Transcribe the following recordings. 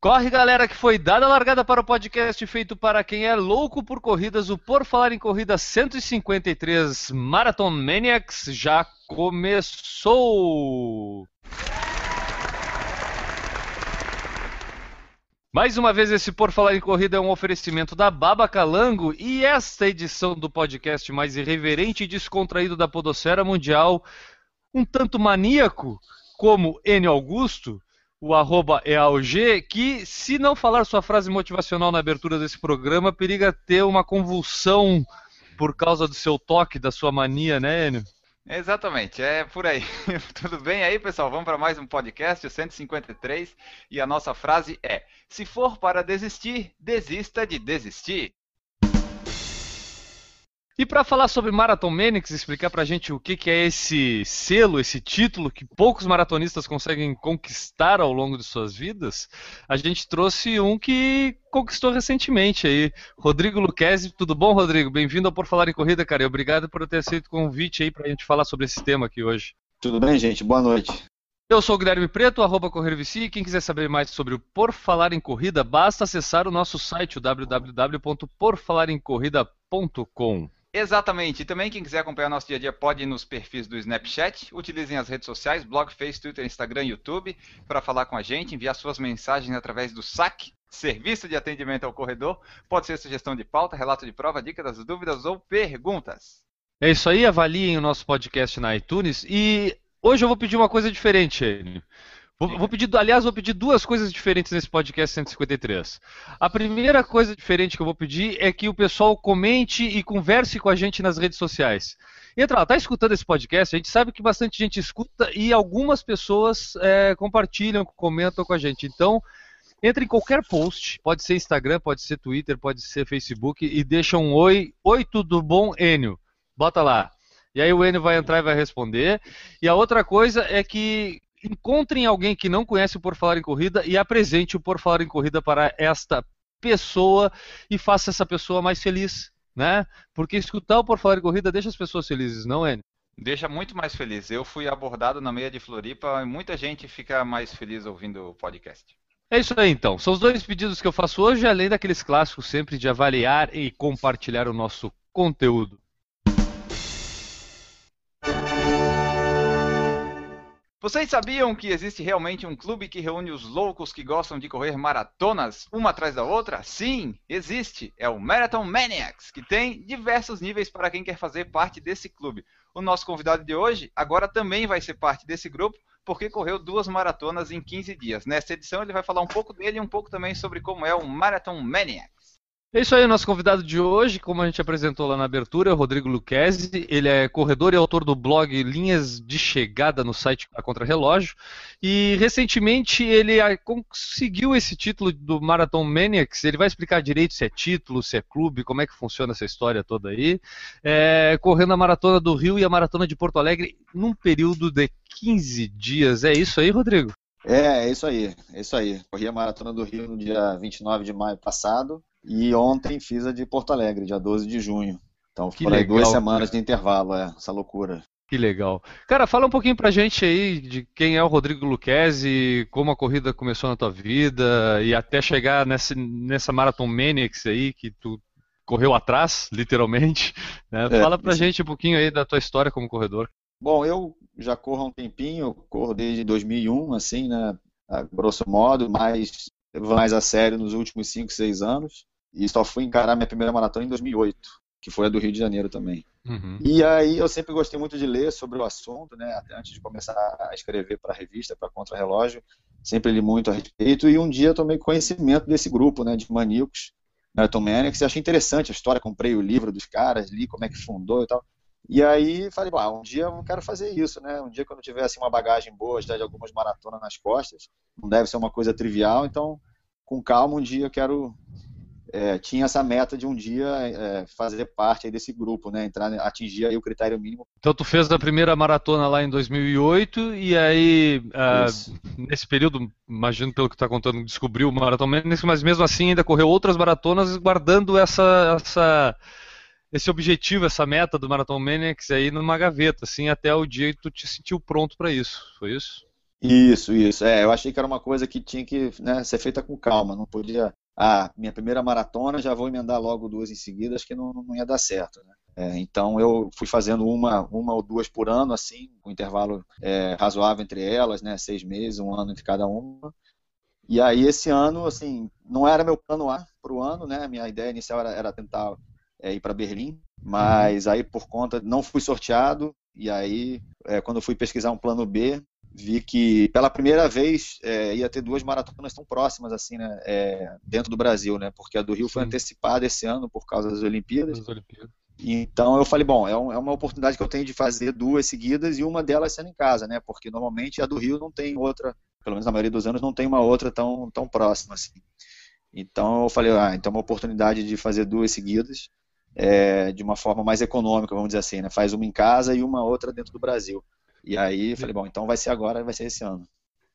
Corre, galera, que foi dada a largada para o podcast feito para quem é louco por corridas. O Por Falar em Corrida 153 Marathon Maniacs já começou! Mais uma vez, esse Por Falar em Corrida é um oferecimento da Baba Calango e esta edição do podcast mais irreverente e descontraído da Podosfera Mundial, um tanto maníaco como Enio Augusto, o arroba é AOG, que se não falar sua frase motivacional na abertura desse programa, periga ter uma convulsão por causa do seu toque, da sua mania, né, Enio? Exatamente, é por aí. Tudo bem aí, pessoal? Vamos para mais um podcast, o 153, e a nossa frase é: Se for para desistir, desista de desistir. E para falar sobre Marathon Manics, explicar pra gente o que, que é esse selo, esse título que poucos maratonistas conseguem conquistar ao longo de suas vidas, a gente trouxe um que conquistou recentemente aí, Rodrigo Luquezzi. Tudo bom, Rodrigo? Bem-vindo ao Por Falar em Corrida, cara. E obrigado por ter aceito o convite aí pra gente falar sobre esse tema aqui hoje. Tudo bem, gente? Boa noite. Eu sou o Guilherme Preto, arroba CorrerVC, e quem quiser saber mais sobre o Por Falar em Corrida, basta acessar o nosso site, o. Exatamente. E também quem quiser acompanhar nosso dia a dia pode ir nos perfis do Snapchat. Utilizem as redes sociais, blog, Face, Twitter, Instagram YouTube para falar com a gente, enviar suas mensagens através do SAC, Serviço de Atendimento ao Corredor. Pode ser sugestão de pauta, relato de prova, dica das dúvidas ou perguntas. É isso aí, avaliem o nosso podcast na iTunes. E hoje eu vou pedir uma coisa diferente, Enio. Vou, vou, pedir, aliás, vou pedir duas coisas diferentes nesse podcast 153. A primeira coisa diferente que eu vou pedir é que o pessoal comente e converse com a gente nas redes sociais. Entra lá, tá escutando esse podcast? A gente sabe que bastante gente escuta e algumas pessoas é, compartilham, comentam com a gente. Então, entre em qualquer post, pode ser Instagram, pode ser Twitter, pode ser Facebook, e deixa um oi. Oi, tudo bom, Enio? Bota lá. E aí o Enio vai entrar e vai responder. E a outra coisa é que encontrem alguém que não conhece o Por Falar em Corrida e apresente o Por Falar em Corrida para esta pessoa e faça essa pessoa mais feliz, né? Porque escutar o Por Falar em Corrida deixa as pessoas felizes, não é? Deixa muito mais feliz. Eu fui abordado na meia de Floripa e muita gente fica mais feliz ouvindo o podcast. É isso aí então. São os dois pedidos que eu faço hoje, além daqueles clássicos sempre de avaliar e compartilhar o nosso conteúdo. Vocês sabiam que existe realmente um clube que reúne os loucos que gostam de correr maratonas uma atrás da outra? Sim, existe. É o Marathon Maniacs, que tem diversos níveis para quem quer fazer parte desse clube. O nosso convidado de hoje agora também vai ser parte desse grupo, porque correu duas maratonas em 15 dias. Nesta edição ele vai falar um pouco dele e um pouco também sobre como é o Marathon Maniacs. É isso aí, nosso convidado de hoje, como a gente apresentou lá na abertura, é o Rodrigo Luquezzi. Ele é corredor e autor do blog Linhas de Chegada no site A Contra-Relógio. E recentemente ele conseguiu esse título do Marathon Maniacs. Ele vai explicar direito se é título, se é clube, como é que funciona essa história toda aí. É, correndo a Maratona do Rio e a Maratona de Porto Alegre num período de 15 dias. É isso aí, Rodrigo? É, é isso aí, é isso aí. Corri a Maratona do Rio no dia 29 de maio passado e ontem fiz a de Porto Alegre, dia 12 de junho. Então aí duas semanas de intervalo, é, essa loucura. Que legal. Cara, fala um pouquinho pra gente aí de quem é o Rodrigo Luquezzi, como a corrida começou na tua vida e até chegar nessa, nessa Marathon Maniacs aí que tu correu atrás, literalmente. Né? É, fala pra sim. gente um pouquinho aí da tua história como corredor. Bom, eu já corro há um tempinho, corro desde 2001, assim, né, a grosso modo, mas mais a sério nos últimos 5, 6 anos. E só fui encarar minha primeira maratona em 2008, que foi a do Rio de Janeiro também. Uhum. E aí eu sempre gostei muito de ler sobre o assunto, né? Até antes de começar a escrever para a revista, para Contra-Relógio, sempre li muito a respeito. E um dia tomei conhecimento desse grupo, né, de maníacos, Marathon Maniacs, e achei interessante a história. Comprei o livro dos caras, li como é que fundou e tal. E aí falei, bah, um dia eu quero fazer isso, né? Um dia que eu não tivesse uma bagagem boa, já de algumas maratonas nas costas, não deve ser uma coisa trivial, então com calma um dia eu quero é, tinha essa meta de um dia é, fazer parte desse grupo, né? Entrar, atingir o critério mínimo. Então tu fez a primeira maratona lá em 2008 e aí uh, nesse período, imagino pelo que tu está contando, descobriu o Marathon mas mesmo assim ainda correu outras maratonas guardando essa, essa esse objetivo, essa meta do Marathon Maniacs aí numa gaveta, assim, até o dia que tu te sentiu pronto para isso. Foi isso? Isso, isso. É, eu achei que era uma coisa que tinha que né, ser feita com calma, não podia ah, minha primeira maratona, já vou emendar logo duas em seguida, acho que não, não ia dar certo. Né? É, então eu fui fazendo uma, uma ou duas por ano, assim, com um intervalo é, razoável entre elas, né? Seis meses, um ano entre cada uma. E aí esse ano, assim, não era meu plano A para o ano, né? Minha ideia inicial era, era tentar é, ir para Berlim, mas aí por conta não fui sorteado e aí é, quando eu fui pesquisar um plano B vi que pela primeira vez é, ia ter duas maratonas tão próximas assim, né, é, dentro do Brasil, né, porque a do Rio Sim. foi antecipada esse ano por causa das Olimpíadas. Das Olimpíadas. Então eu falei, bom, é, um, é, uma oportunidade que eu tenho de fazer duas seguidas e uma delas sendo em casa, né, porque normalmente a do Rio não tem outra, pelo menos na maioria dos anos não tem uma outra tão, tão próxima assim. Então eu falei, ah, então é uma oportunidade de fazer duas seguidas é, de uma forma mais econômica, vamos dizer assim, né, faz uma em casa e uma outra dentro do Brasil. E aí falei, bom, então vai ser agora, vai ser esse ano.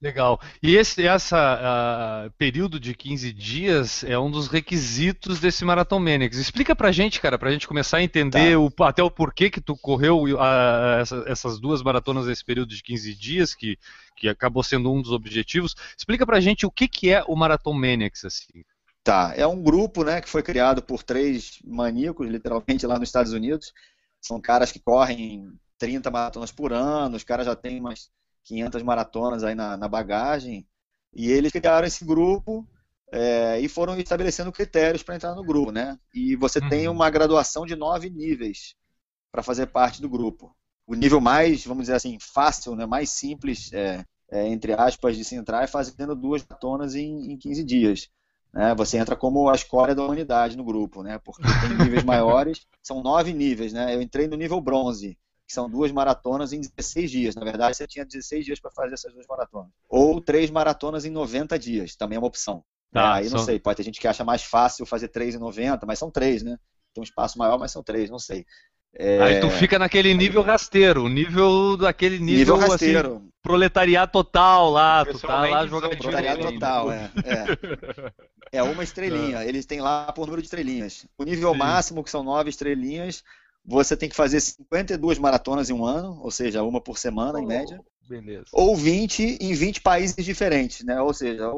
Legal. E esse essa, uh, período de 15 dias é um dos requisitos desse Marathon Maniacs. Explica pra gente, cara, pra gente começar a entender tá. o, até o porquê que tu correu uh, essa, essas duas maratonas nesse período de 15 dias, que, que acabou sendo um dos objetivos. Explica pra gente o que, que é o Marathon Maniacs, assim. Tá, é um grupo né, que foi criado por três maníacos, literalmente, lá nos Estados Unidos. São caras que correm 30 maratonas por ano, os caras já têm umas 500 maratonas aí na, na bagagem, e eles criaram esse grupo é, e foram estabelecendo critérios para entrar no grupo, né? E você uhum. tem uma graduação de nove níveis para fazer parte do grupo. O nível mais, vamos dizer assim, fácil, né, mais simples, é, é, entre aspas, de se entrar é fazendo duas maratonas em, em 15 dias. Né? Você entra como a escória da humanidade no grupo, né? Porque tem níveis maiores, são nove níveis, né? Eu entrei no nível bronze, que são duas maratonas em 16 dias. Na verdade, você tinha 16 dias para fazer essas duas maratonas. Ou três maratonas em 90 dias, também é uma opção. Tá, aí não sei, pode ter gente que acha mais fácil fazer três em 90, mas são três, né? Tem um espaço maior, mas são três, não sei. É... Aí tu fica naquele nível rasteiro, nível daquele nível, nível assim, rasteiro. Assim, proletariado total lá, tu tá lá jogando proletariado total, é, é. É uma estrelinha, é. eles têm lá por número de estrelinhas. O nível Sim. máximo, que são nove estrelinhas, você tem que fazer 52 maratonas em um ano, ou seja, uma por semana, oh, em média. Beleza. Ou 20 em 20 países diferentes, né? Ou seja,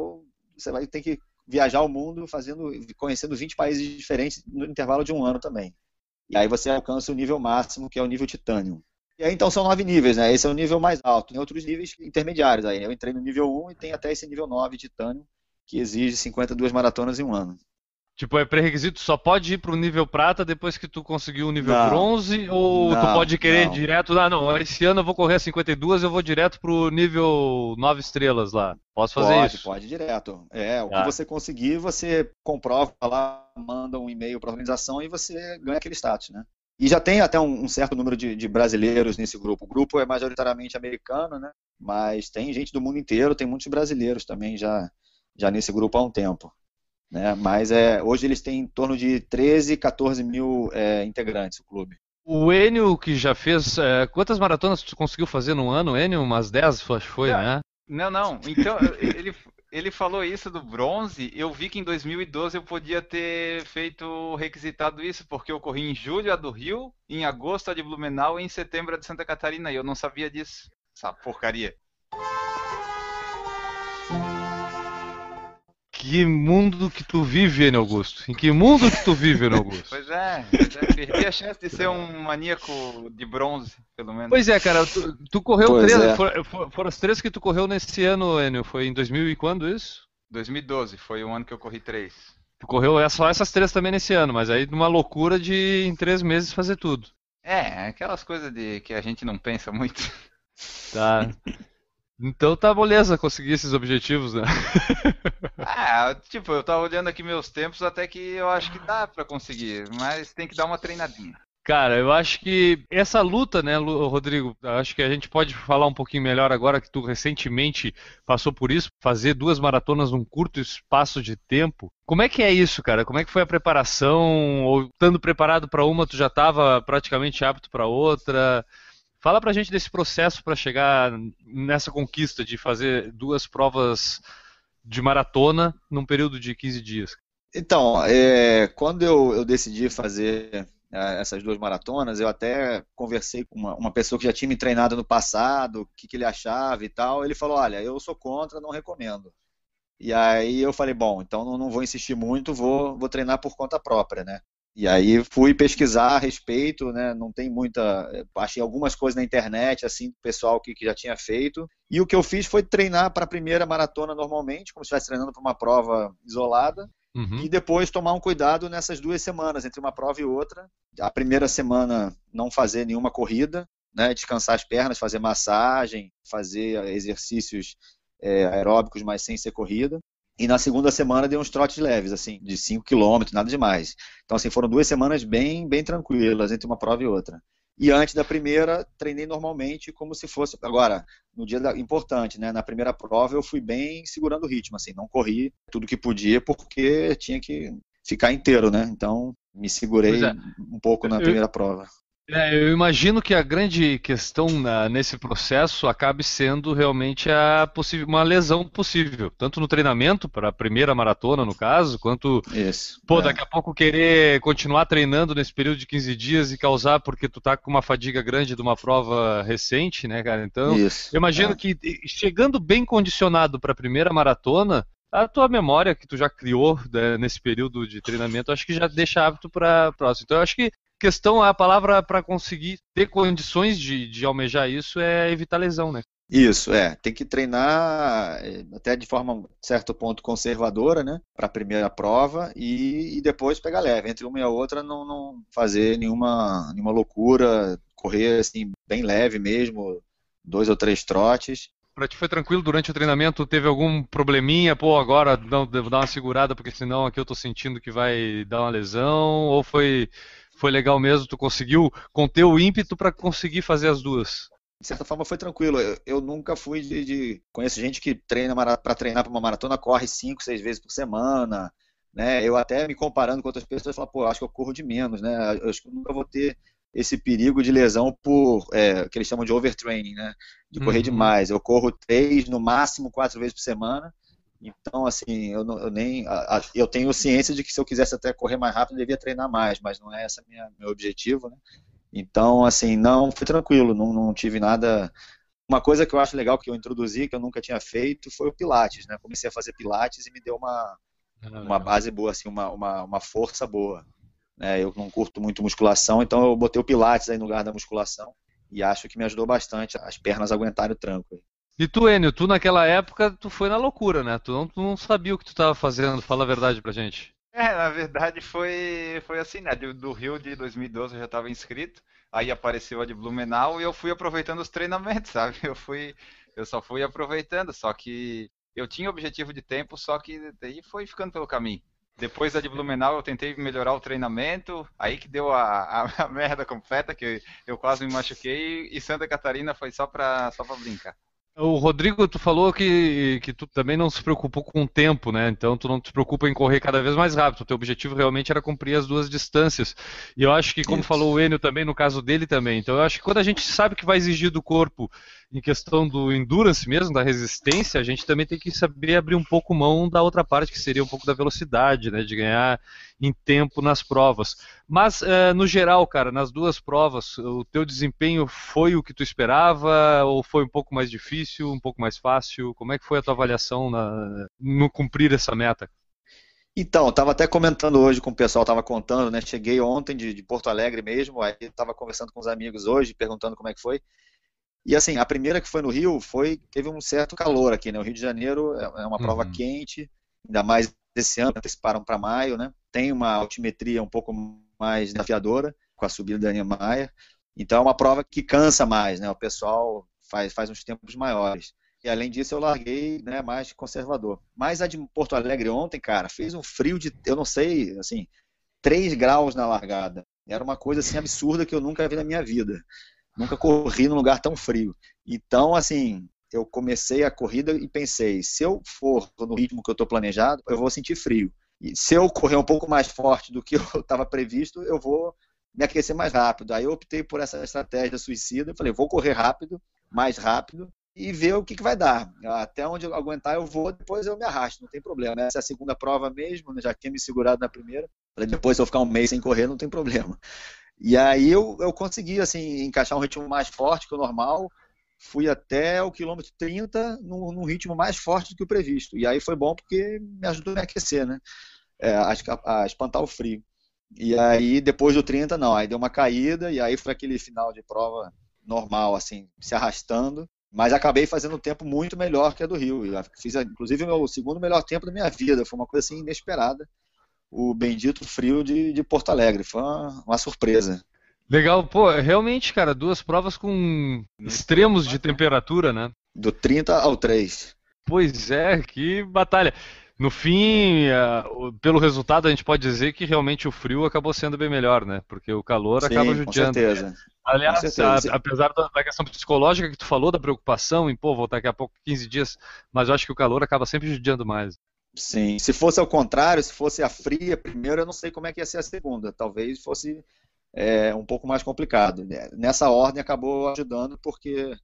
você vai ter que viajar o mundo fazendo, conhecendo 20 países diferentes no intervalo de um ano também. E aí você alcança o nível máximo, que é o nível titânio. E aí então são nove níveis, né? Esse é o nível mais alto. Tem outros níveis intermediários aí. Eu entrei no nível 1 e tem até esse nível 9 titânio, que exige 52 maratonas em um ano. Tipo, é pré-requisito, só pode ir pro nível prata depois que tu conseguiu o nível não, bronze? Ou não, tu pode querer não. direto, ah, não, esse ano eu vou correr a 52, eu vou direto pro nível 9 estrelas lá. Posso fazer pode, isso? Pode, direto. É, o ah. que você conseguir, você comprova lá, manda um e-mail para a organização e você ganha aquele status, né? E já tem até um, um certo número de, de, brasileiros nesse grupo. O grupo é majoritariamente americano, né? Mas tem gente do mundo inteiro, tem muitos brasileiros também já, já nesse grupo há um tempo. Né? Mas é, hoje eles têm em torno de 13, 14 mil é, integrantes, o clube. O Enio, que já fez. É, quantas maratonas tu conseguiu fazer no ano, Enio? Umas 10 foi, não, né? Não, não. Então, ele, ele falou isso do bronze. Eu vi que em 2012 eu podia ter feito requisitado isso, porque eu corri em julho a do Rio, em agosto a de Blumenau e em setembro a de Santa Catarina. E eu não sabia disso. Essa porcaria. Que mundo que tu vive, N. Augusto? Em que mundo que tu vive, N. Augusto? Pois é, é, perdi a chance de ser um maníaco de bronze, pelo menos. Pois é, cara, tu, tu correu pois três, é. foram, foram as três que tu correu nesse ano, Enio, foi em 2000 e quando isso? 2012, foi o ano que eu corri três. Tu correu é só essas três também nesse ano, mas aí numa loucura de em três meses fazer tudo. É, aquelas coisas de que a gente não pensa muito. Tá. Então tá beleza conseguir esses objetivos, né? ah, tipo, eu tava olhando aqui meus tempos até que eu acho que dá para conseguir, mas tem que dar uma treinadinha. Cara, eu acho que essa luta, né, Rodrigo, acho que a gente pode falar um pouquinho melhor agora que tu recentemente passou por isso, fazer duas maratonas num curto espaço de tempo. Como é que é isso, cara? Como é que foi a preparação? Ou estando preparado para uma, tu já estava praticamente apto para outra? Fala pra gente desse processo para chegar nessa conquista de fazer duas provas de maratona num período de 15 dias. Então, é, quando eu, eu decidi fazer é, essas duas maratonas, eu até conversei com uma, uma, pessoa que já tinha me treinado no passado, o que, que, ele achava e tal. Ele falou: Olha, eu sou contra, não recomendo. E aí eu falei: Bom, então não, não vou insistir muito, vou, vou treinar por conta própria, né? E aí fui pesquisar a respeito, né? Não tem muita. Achei algumas coisas na internet, assim, do pessoal que, que já tinha feito. E o que eu fiz foi treinar para a primeira maratona normalmente, como se estivesse treinando para uma prova isolada. Uhum. E depois tomar um cuidado nessas duas semanas, entre uma prova e outra. A primeira semana não fazer nenhuma corrida, né, descansar as pernas, fazer massagem, fazer exercícios é, aeróbicos, mas sem ser corrida. E na segunda semana dei uns trotes leves, assim, de 5 km, nada demais. Então, assim, foram duas semanas bem, bem tranquilas entre uma prova e outra. E antes da primeira, treinei normalmente como se fosse. Agora, no dia da, importante, né? Na primeira prova eu fui bem segurando o ritmo, assim, não corri tudo que podia porque tinha que ficar inteiro, né? Então me segurei é. um pouco na primeira prova. É, eu imagino que a grande questão na, nesse processo acabe sendo realmente a uma lesão possível, tanto no treinamento, para a primeira maratona, no caso, quanto Isso, pô, é. daqui a pouco querer continuar treinando nesse período de 15 dias e causar porque tu tá com uma fadiga grande de uma prova recente, né, cara? Então, Isso, eu imagino é. que chegando bem condicionado para a primeira maratona, a tua memória que tu já criou né, nesse período de treinamento, acho que já deixa hábito para próximo. Então, eu acho que questão, a palavra para conseguir ter condições de, de almejar isso é evitar lesão, né? Isso, é. Tem que treinar é, até de forma, certo ponto, conservadora, né? Para a primeira prova e, e, depois pegar leve. Entre uma e a outra, não, não fazer nenhuma, nenhuma loucura, correr assim, bem leve mesmo, dois ou três trotes. Pra ti foi tranquilo durante o treinamento? Teve algum probleminha? Pô, agora não, devo dar uma segurada porque senão aqui eu tô sentindo que vai dar uma lesão? Ou foi foi legal mesmo, tu conseguiu conter o ímpeto para conseguir fazer as duas. De certa forma foi tranquilo. Eu, eu nunca fui de, de, Conheço gente que treina para treinar para uma maratona, corre cinco, seis vezes por semana. Né? Eu até me comparando com outras pessoas, falo, pô, acho que eu corro de menos, né? Eu acho que eu nunca vou ter esse perigo de lesão por é, que eles chamam de overtraining, né? De correr uhum. demais. Eu corro três, no máximo quatro vezes por semana. Então, assim, eu, não, eu nem. A, a, eu tenho ciência de que se eu quisesse até correr mais rápido, eu devia treinar mais, mas não é esse meu objetivo, né? Então, assim, não, fui tranquilo, não, não tive nada. Uma coisa que eu acho legal que eu introduzi, que eu nunca tinha feito, foi o Pilates, né? Comecei a fazer Pilates e me deu uma, ah, uma base boa, assim, uma, uma, uma força boa. Né? Eu não curto muito musculação, então eu botei o Pilates aí no lugar da musculação e acho que me ajudou bastante as pernas aguentarem o tranco. E tu, Enio, tu naquela época, tu foi na loucura, né? Tu não, tu não sabia o que tu estava fazendo, fala a verdade pra gente. É, na verdade foi, foi assim, né? Do, do Rio de 2012 eu já estava inscrito, aí apareceu a de Blumenau e eu fui aproveitando os treinamentos, sabe? Eu fui, eu só fui aproveitando, só que eu tinha objetivo de tempo, só que daí foi ficando pelo caminho. Depois da de Blumenau eu tentei melhorar o treinamento, aí que deu a, a, a merda completa, que eu, eu, quase me machuquei, e Santa Catarina foi só pra, só pra brincar. O Rodrigo, tu falou que, que tu também não se preocupou com o tempo, né? Então tu não te preocupa em correr cada vez mais rápido. O teu objetivo realmente era cumprir as duas distâncias. E eu acho que, como Isso. falou o Enio também, no caso dele também. Então eu acho que quando a gente sabe que vai exigir do corpo em questão do endurance mesmo, da resistência, a gente também tem que saber abrir um pouco mão da outra parte, que seria um pouco da velocidade, né? De ganhar em tempo nas provas. Mas, uh, no geral, cara, nas duas provas, o teu desempenho foi o que tu esperava ou foi um pouco mais difícil, um pouco mais fácil? Como é que foi a tua avaliação na, no cumprir essa meta? Então, estava até comentando hoje com o pessoal, estava contando, né? Cheguei ontem de, de Porto Alegre mesmo, aí estava conversando com os amigos hoje, perguntando como é que foi. E assim, a primeira que foi no Rio foi teve um certo calor aqui, né? O Rio de Janeiro é, é uma prova uhum. quente, ainda mais esse ano, anteciparam para maio, né? Tem uma altimetria um pouco mais desafiadora com a subida da Niemeyer. Então é uma prova que cansa mais, né? O pessoal faz, faz uns tempos maiores. E além disso eu larguei né, mais conservador. Mas a de Porto Alegre ontem, cara, fez um frio de, eu não sei, assim, 3 graus na largada. Era uma coisa assim absurda que eu nunca vi na minha vida. Nunca corri num lugar tão frio. Então, assim, eu comecei a corrida e pensei, se eu for no ritmo que eu estou planejado, eu vou sentir frio. E se eu correr um pouco mais forte do que eu estava previsto, eu vou me aquecer mais rápido. Aí eu optei por essa estratégia suicida. Falei, vou correr rápido, mais rápido, e ver o que, que vai dar. Até onde eu aguentar eu vou, depois eu me arrasto, não tem problema. Essa é a segunda prova mesmo, né? já tinha me segurado na primeira. Falei, depois se eu ficar um mês sem correr, não tem problema. E aí eu, eu consegui assim, encaixar um ritmo mais forte que o normal, fui até o quilômetro 30 num, num, ritmo mais forte do que o previsto. E aí foi bom porque me ajudou a me aquecer, né? É, a, a, espantar o frio. E aí, depois do 30, não, aí deu uma caída, e aí foi aquele final de prova normal, assim, se arrastando. Mas acabei fazendo um tempo muito melhor que a do Rio. Eu fiz, inclusive, o meu segundo melhor tempo da minha vida. Foi uma coisa assim inesperada. O bendito frio de, de Porto Alegre. Foi uma, uma surpresa. Legal, pô, realmente, cara, duas provas com extremos de temperatura, né? Do 30 ao 3. Pois é, que batalha. No fim, pelo resultado, a gente pode dizer que realmente o frio acabou sendo bem melhor, né? Porque o calor Sim, acaba judiando. Com certeza. Aliás, com certeza. A, apesar da, questão psicológica que tu falou, da preocupação em, pô, voltar daqui a pouco 15 dias, mas eu acho que o calor acaba sempre judiando mais. Sim, se fosse ao contrário, se fosse a fria primeiro, eu não sei como é que ia ser a segunda. Talvez fosse é um pouco mais complicado. Nessa ordem acabou ajudando porque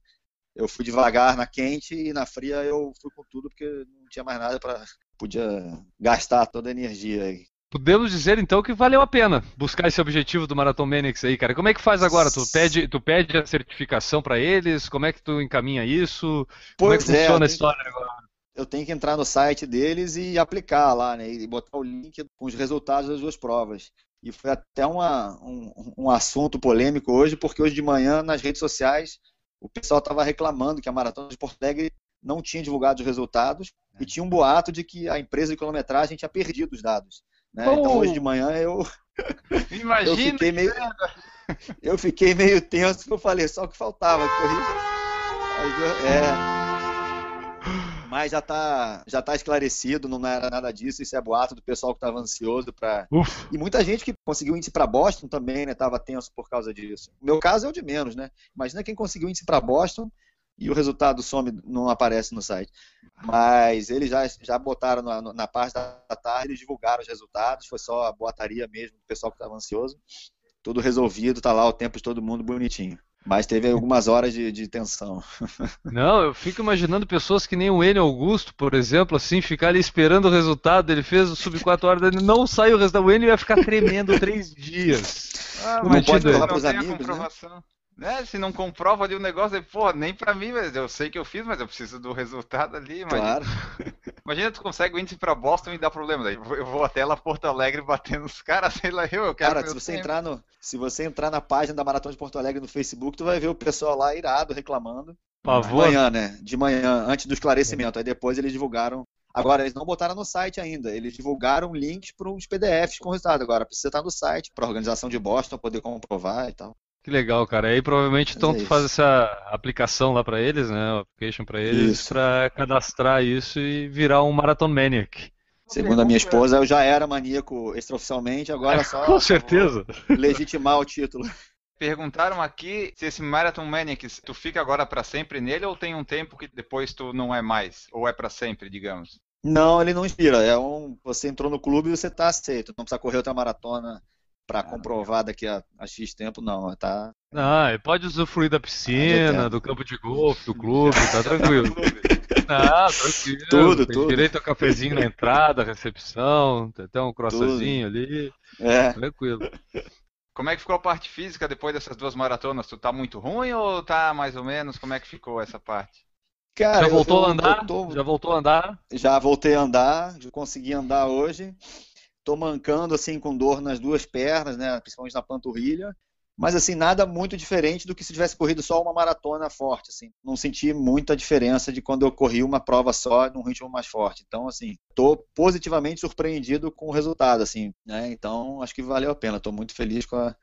eu fui devagar na quente e na fria eu fui com tudo porque não tinha mais nada para podia gastar toda a energia aí. Podemos dizer então que valeu a pena buscar esse objetivo do Marathon Manix aí, cara. Como é que faz agora? Tu pede, tu pede a certificação para eles? Como é que tu encaminha isso? Pois Como é que é, funciona a história agora? Eu tenho que entrar no site deles e aplicar lá, né? E botar o link com os resultados das duas provas. E foi até uma, um, um assunto polêmico hoje, porque hoje de manhã nas redes sociais o pessoal estava reclamando que a Maratona de Porto Alegre não tinha divulgado os resultados e tinha um boato de que a empresa de quilometragem tinha perdido os dados. Né? Oh. Então hoje de manhã eu, Imagina, eu fiquei meio eu fiquei meio tenso eu falei só que faltava corrida. É, mas já está já tá esclarecido, não era nada disso, isso é boato do pessoal que estava ansioso para. E muita gente que conseguiu índice para Boston também, né, estava tenso por causa disso. O meu caso é o de menos, né? Imagina quem conseguiu índice para Boston e o resultado some, não aparece no site. Mas eles já, já botaram na, na parte da tarde, eles divulgaram os resultados, foi só a boataria mesmo do pessoal que estava ansioso. Tudo resolvido, tá lá o tempo de todo mundo bonitinho. Mas teve algumas horas de, de, tensão. Não, eu fico imaginando pessoas que nem o N Augusto, por exemplo, assim, ficar ali esperando o resultado. Ele fez o sub 4 horas, ele não saiu o resultado. O N ia ficar tremendo três dias. Ah, não pode falar para os amigos, né? Né? Se não comprova ali o negócio, aí, pô, nem pra mim, mas eu sei que eu fiz, mas eu preciso do resultado ali. Imagina, claro. imagina tu consegue o índice pra Boston e dá problema. Daí eu vou até lá Porto Alegre batendo os caras, sei lá, eu, eu quero. Cara, se você, entrar no, se você entrar na página da Maratona de Porto Alegre no Facebook, tu vai ver o pessoal lá irado reclamando. Pavor. De manhã, né? De manhã, antes do esclarecimento. Aí depois eles divulgaram. Agora, eles não botaram no site ainda. Eles divulgaram links para os PDFs com o resultado. Agora, precisa estar no site para a organização de Boston poder comprovar e tal. Que legal, cara. Aí provavelmente então é tu faz essa aplicação lá para eles, né? Application para eles, para cadastrar isso e virar um Marathon Maniac. Segundo a minha esposa, eu já era maníaco extraoficialmente, agora só. Com certeza. Legitimar o título. Perguntaram aqui se esse Marathon Maniac, tu fica agora para sempre nele ou tem um tempo que depois tu não é mais? Ou é para sempre, digamos? Não, ele não inspira. É um, você entrou no clube e você está aceito. Não precisa correr outra maratona para comprovar daqui a, a, X tempo, não. Tá... Ah, pode usufruir da piscina, do campo de golfe, do clube, tá tranquilo. Ah, tranquilo. Tudo, Tem tudo. direito a cafezinho na entrada, recepção, tem até um croissantzinho ali. É. Tranquilo. Como é que ficou a parte física depois dessas duas maratonas? Tu tá muito ruim ou tá mais ou menos? Como é que ficou essa parte? Cara, já voltou eu, a andar? Tô... Já voltou a andar? Já voltei a andar, já consegui andar hoje. Tô mancando assim com dor nas duas pernas, né, principalmente na panturrilha. Mas assim, nada muito diferente do que se tivesse corrido só uma maratona forte, assim. Não senti muita diferença de quando eu corri uma prova só num ritmo mais forte. Então, assim, tô positivamente surpreendido com o resultado, assim, né? Então, acho que valeu a pena. Tô muito feliz com a,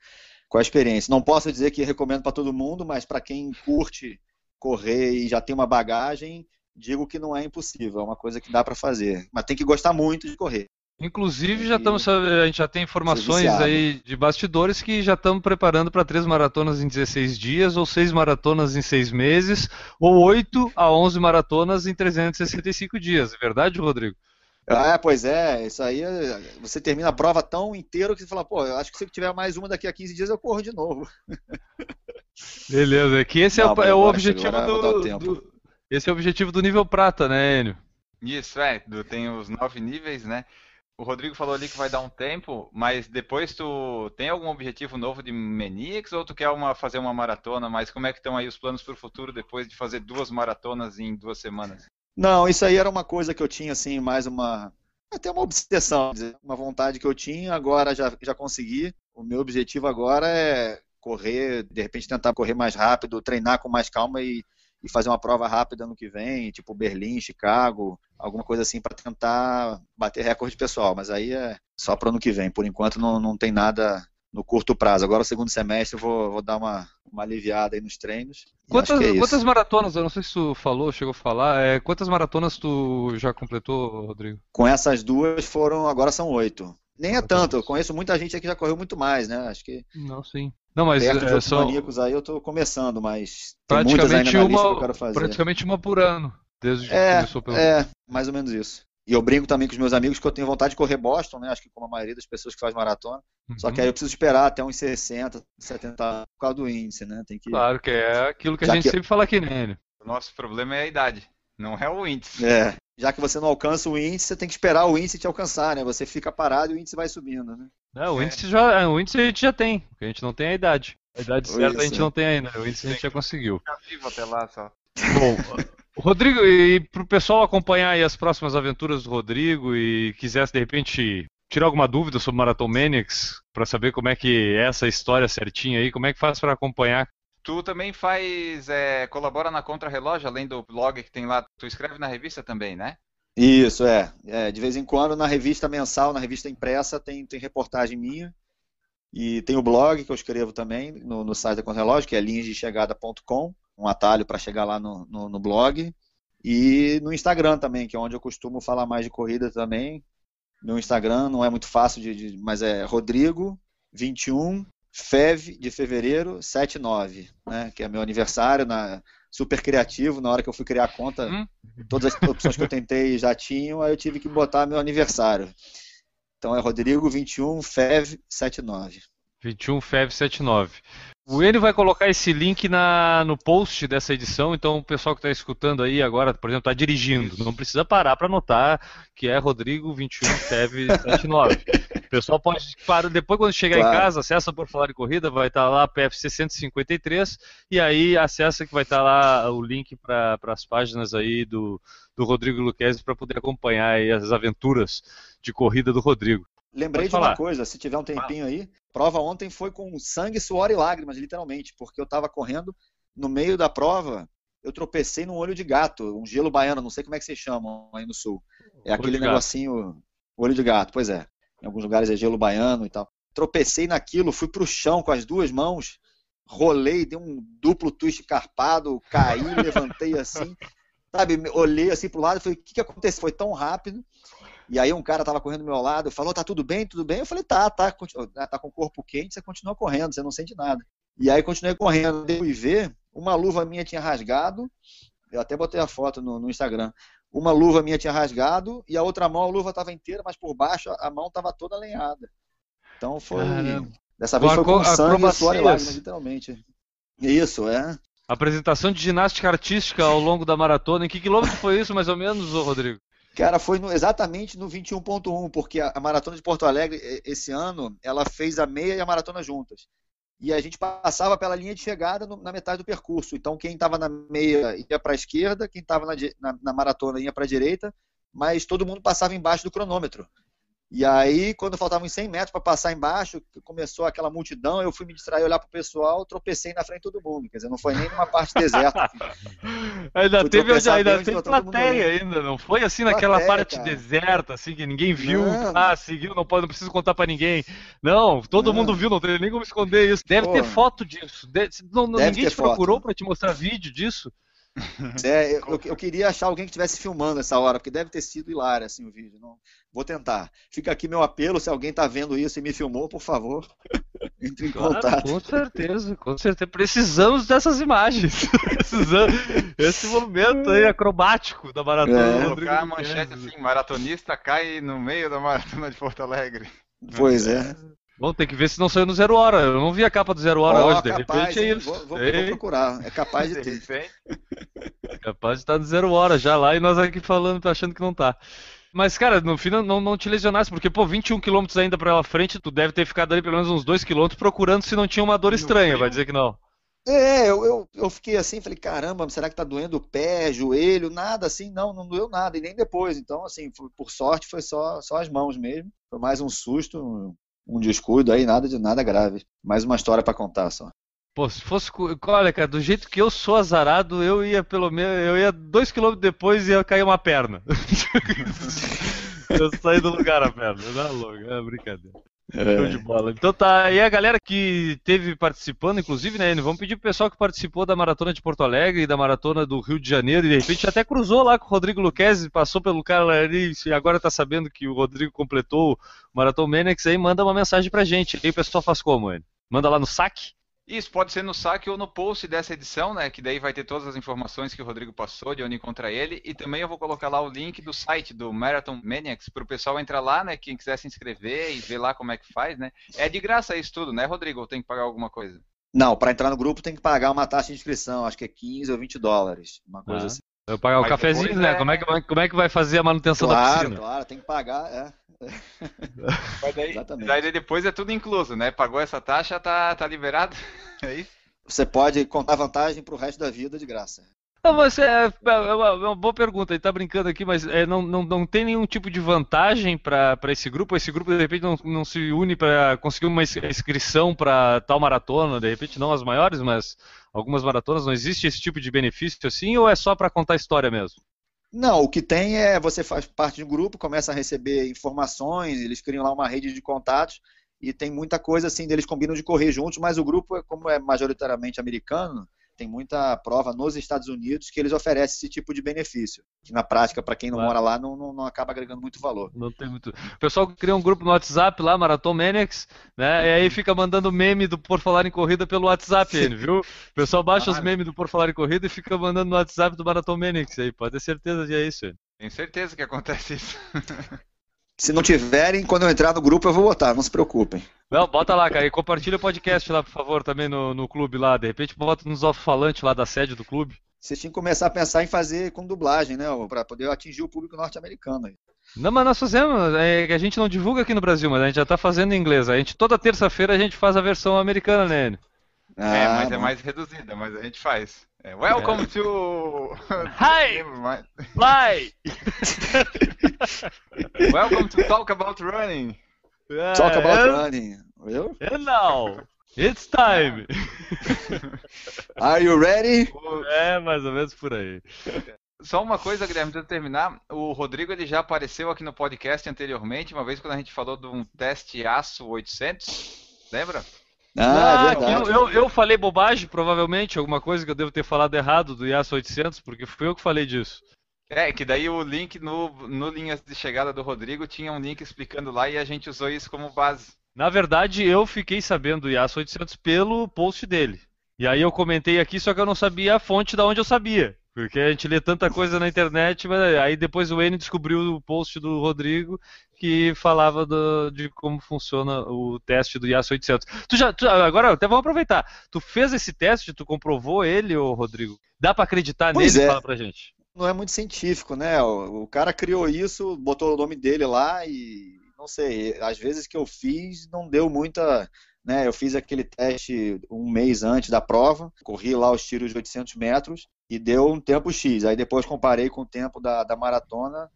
com a experiência. Não posso dizer que recomendo para todo mundo, mas para quem curte correr e já tem uma bagagem, digo que não é impossível, é uma coisa que dá para fazer. Mas tem que gostar muito de correr. Inclusive, já estamos, a gente já tem informações aí de bastidores que já estamos preparando para três maratonas em 16 dias, ou seis maratonas em seis meses, ou 8 a 11 maratonas em 365 dias. É verdade, Rodrigo? Ah, pois é, isso aí, é- você termina a prova tão inteiro que você fala, pô, eu acho que se eu tiver mais uma daqui a 15 dias eu corro de novo. Beleza, é que esse é Não, o, mas é o objetivo o do, tempo. do- Esse é o objetivo do nível prata, né, Enio? Isso, é, tem os nove níveis, né? O Rodrigo falou ali que vai dar um tempo, mas depois tu tem algum objetivo novo de Menix ou tu quer uma, fazer uma maratona? Mas como é que estão aí os planos para o futuro depois de fazer duas maratonas em duas semanas? Não, isso aí era uma coisa que eu tinha, assim, mais uma. Até uma obsessão, uma vontade que eu tinha, agora já, já consegui. O meu objetivo agora é correr, de repente tentar correr mais rápido, treinar com mais calma e, e fazer uma prova rápida ano que vem, tipo Berlim, Chicago, alguma coisa assim para tentar bater recorde pessoal. Mas aí é só para ano que vem. Por enquanto não, não tem nada no curto prazo. Agora, o segundo semestre, eu vou, vou dar uma, uma aliviada aí nos treinos. Quantas, é quantas maratonas, eu não sei se tu falou, chegou a falar, é, quantas maratonas tu já completou, Rodrigo? Com essas duas foram, agora são oito. Nem é tanto, eu conheço muita gente que já correu muito mais, né? Acho que Não, sim. Não, mas perto de é, são maníacos aí eu tô começando, mas tem muitas praticamente que uma, quero fazer. praticamente uma por ano, desde que É, começou pelo... é, mais ou menos isso. E eu brinco também com os meus amigos que eu tenho vontade de correr Boston, né? Acho que como a maioria das pessoas que faz maratona. Só Uhum. que aí eu preciso esperar até uns 60, 70 anos por causa do índice, né? Tem que. Claro que é aquilo que a Já gente que- sempre fala aqui, né? O nosso problema é a idade, não é o índice. É, já que você não alcança o índice, você tem que esperar o índice te alcançar, né? Você fica parado e o índice vai subindo, né? É, o É. índice já, o índice a gente já tem, porque a gente não tem a idade. A idade Isso, certa a gente é. não tem ainda, o índice a gente já conseguiu. Ficar vivo até lá só. Bom, Rodrigo, e pro pessoal acompanhar aí as próximas aventuras do Rodrigo e quisesse de repente tirar alguma dúvida sobre Marathon Maniacs, pra saber como é que é essa história certinha aí, como é que faz pra acompanhar? Tu também faz, é, colabora na Contra-Relógio, além do blog que tem lá, tu escreve na revista também, né? Isso, é. É, De vez em quando, na revista mensal, na revista impressa, tem, tem reportagem minha. E tem o blog que eu escrevo também no, no site da Contrelógio, que é linhasdechegada.com, um atalho para chegar lá no, no, no blog. E no Instagram também, que é onde eu costumo falar mais de corrida também. Meu Instagram não é muito fácil, de, de- mas é Rodrigo21 Fev de fevereiro 79, né? Que é meu aniversário, na, super criativo. Na hora que eu fui criar a conta, Hum. todas as opções que eu tentei já tinham, aí eu tive que botar meu aniversário. Então é Rodrigo 21 Fev 79. 21 Fev 79. O Enio vai colocar esse link na, no post dessa edição, então o pessoal que está escutando aí agora, por exemplo, está dirigindo, não precisa parar para anotar que é Rodrigo 21 Fev 79. O pessoal pode parar, depois quando chegar Claro. em casa, acessa por falar de corrida, vai estar lá PFC 153 e aí acessa que vai estar lá o link para as páginas aí do, do Rodrigo Luquezzi para poder acompanhar aí as aventuras de corrida do Rodrigo. Lembrei de uma coisa, se tiver um tempinho aí, prova ontem foi com sangue, suor e lágrimas, literalmente, porque eu estava correndo no meio da prova, eu tropecei num olho de gato, um gelo baiano, não sei como é que vocês chamam aí no sul. É Olho aquele negocinho, olho de gato, pois é. Em alguns lugares é gelo baiano e tal. Tropecei naquilo, fui pro chão com as duas mãos, rolei, dei um duplo twist carpado, caí, levantei assim, sabe, olhei assim pro lado e falei, o que, que aconteceu? Foi tão rápido. E aí um cara tava correndo do meu lado, falou, tá tudo bem, tudo bem? Eu falei, tá, tá, tá com o corpo quente, você continua correndo, você não sente nada. E aí continuei correndo, eu fui ver, uma luva minha tinha rasgado, eu até botei a foto no, no Instagram, uma luva minha tinha rasgado e a outra mão, a luva tava inteira, mas por baixo a mão tava toda alenhada. Então foi... Caramba. Dessa vez Com foi com sangue, suor e lágrimas, literalmente. Isso, é. Apresentação de ginástica artística ao longo da maratona. Em que quilômetro foi isso, mais ou menos, Rodrigo? Cara, foi no- exatamente no 21.1, porque a, a Maratona de Porto Alegre, esse ano, ela fez a meia e a maratona juntas. E a gente passava pela linha de chegada no- na metade do percurso. Então, quem estava na meia ia para a esquerda, quem estava na, na- na maratona ia para a direita, mas todo mundo passava embaixo do cronômetro. E aí, quando faltavam uns 100 metros para passar embaixo, começou aquela multidão, eu fui me distrair, olhar para o pessoal, tropecei na frente de todo mundo. Quer dizer, não foi nem numa parte deserta. Ainda Fui teve, tropeçar ainda teve plateia ainda, não foi assim naquela Plateia, parte cara. deserta, assim, que ninguém viu. Não. Ah, seguiu, não pode, não preciso contar pra ninguém. Não, todo Não. mundo viu, não tem nem como esconder isso. Deve Pô. ter foto disso. Deve- não- Deve ninguém te procurou foto. pra te mostrar vídeo disso? É, eu, eu, queria achar alguém que estivesse filmando essa hora, porque deve ter sido hilário assim, o vídeo. Não, vou tentar. Fica aqui meu apelo, se alguém está vendo isso e me filmou, por favor, entre em claro, contato. Com certeza, com certeza. Precisamos dessas imagens. Precisamos. Esse momento aí acrobático da maratona. É. Colocar a manchete assim, maratonista cai no meio da maratona de Porto Alegre. Pois é. Bom, tem que ver se não saiu no Zero Hora. Eu não vi a capa do Zero Hora oh, hoje, de capaz, repente é isso. Vou, vou, vou, procurar, é capaz de ter. capaz de estar no Zero Hora já lá e nós aqui falando, achando que não tá. Mas, cara, no fim não, não te lesionasse, porque, pô, 21 km ainda pra frente, tu deve ter ficado ali pelo menos uns 2 km procurando se não tinha uma dor estranha, vai dizer que não. É, eu, eu, eu, fiquei assim, falei, caramba, será que tá doendo o pé, joelho, nada assim? Não, não doeu nada, e nem depois. Então, assim, por sorte foi só, só as mãos mesmo. Foi mais um susto, um descuido aí, nada de nada grave. Mais uma história para contar só. Pô, se fosse. Olha, cara, do jeito que eu sou azarado, eu ia pelo menos. Eu ia dois quilômetros depois e ia cair uma perna. eu saí do lugar a perna. Não é louco, é brincadeira. É. Show de bola. Então tá, e a galera que teve participando, inclusive, né, vamos pedir pro pessoal que participou da maratona de Porto Alegre e da maratona do Rio de Janeiro, e de repente até cruzou lá com o Rodrigo Luquezzi, passou pelo cara ali e agora tá sabendo que o Rodrigo completou o Maratona Menex, aí manda uma mensagem pra gente. E aí o pessoal faz como, ele? Manda lá no saque? Isso, pode ser no saque ou no post dessa edição, né? Que daí vai ter todas as informações que o Rodrigo passou, de onde encontrar ele. E também eu vou colocar lá o link do site do Marathon Maniacs para o pessoal entrar lá, né? Quem quiser se inscrever e ver lá como é que faz, né? É de graça isso tudo, né, Rodrigo? Ou tem que pagar alguma coisa? Não, para entrar no grupo tem que pagar uma taxa de inscrição, acho que é 15 ou 20 dólares, uma coisa ah. assim. Eu pagar o cafezinho, né? É... Como, é que, como é que vai fazer a manutenção claro, da piscina? Claro, tem que pagar, é. Mas daí, Exatamente. daí depois é tudo incluso, né? Pagou essa taxa, tá, tá liberado. É isso? Você pode contar vantagem para o resto da vida de graça. Não, mas é, é, é, uma boa pergunta, ele está brincando aqui, mas é, não, não, não tem nenhum tipo de vantagem para esse grupo? Esse grupo, de repente, não, não se une para conseguir uma inscrição para tal maratona? De repente, não as maiores, mas algumas maratonas, não existe esse tipo de benefício assim, ou é só para contar história mesmo? Não, o que tem é você faz parte de um grupo, começa a receber informações, eles criam lá uma rede de contatos e tem muita coisa assim, eles combinam de correr juntos, mas o grupo, como é majoritariamente americano, tem muita prova nos Estados Unidos que eles oferecem esse tipo de benefício. Que na prática, para quem não claro. mora lá, não, não, não, acaba agregando muito valor. Não tem muito. O pessoal cria um grupo no WhatsApp lá, Marathon Maniacs, né? E aí fica mandando meme do Por Falar em Corrida pelo WhatsApp, viu? O pessoal baixa ah, os memes do Por Falar em Corrida e fica mandando no WhatsApp do Marathon Maniacs aí. Pode ter certeza de é isso? Tenho certeza que acontece isso. Se não tiverem, quando eu entrar no grupo eu vou botar, não se preocupem. Não, bota lá, cara, e compartilha o podcast lá, por favor, também no, no clube lá. De repente bota nos alto-falantes lá da sede do clube. Vocês tinham que começar a pensar em fazer com dublagem, né? Para poder atingir o público norte-americano. Não, mas nós fazemos, é a gente não divulga aqui no Brasil, mas a gente já está fazendo em inglês. A gente, toda terça-feira a gente faz a versão americana, né? Ah, é, mas bom. é mais reduzida, mas a gente faz. É, welcome é. to. Hi! Fly! welcome to Talk About Running. Talk About and, Running. Viu? And now, it's time! Are you ready? É, mais ou menos por aí. Só uma coisa, Guilherme, antes de terminar, o Rodrigo ele já apareceu aqui no podcast anteriormente, uma vez quando a gente falou de um teste aço 800, lembra? Ah, é eu, eu, eu, falei bobagem, provavelmente, alguma coisa que eu devo ter falado errado do IAS 800, porque fui eu que falei disso. É, que daí o link no, no Linhas de Chegada do Rodrigo tinha um link explicando lá e a gente usou isso como base. Na verdade, eu fiquei sabendo do IAS 800 pelo post dele. E aí eu comentei aqui, só que eu não sabia a fonte da onde eu sabia. Porque a gente lê tanta coisa na internet, mas aí depois o N descobriu o post do Rodrigo que falava do, de como funciona o teste do IAS 800. Tu já, tu, agora até vamos aproveitar. Tu fez esse teste, tu comprovou ele, ô Rodrigo? Dá para acreditar pois nele? É. Fala pra gente. Não é muito científico, né? O, o cara criou isso, botou o nome dele lá e não sei. Às vezes que eu fiz não deu muita né, eu fiz aquele teste um mês antes da prova, corri lá os tiros de 800 metros e deu um tempo X. Aí depois comparei com o tempo da, da maratona,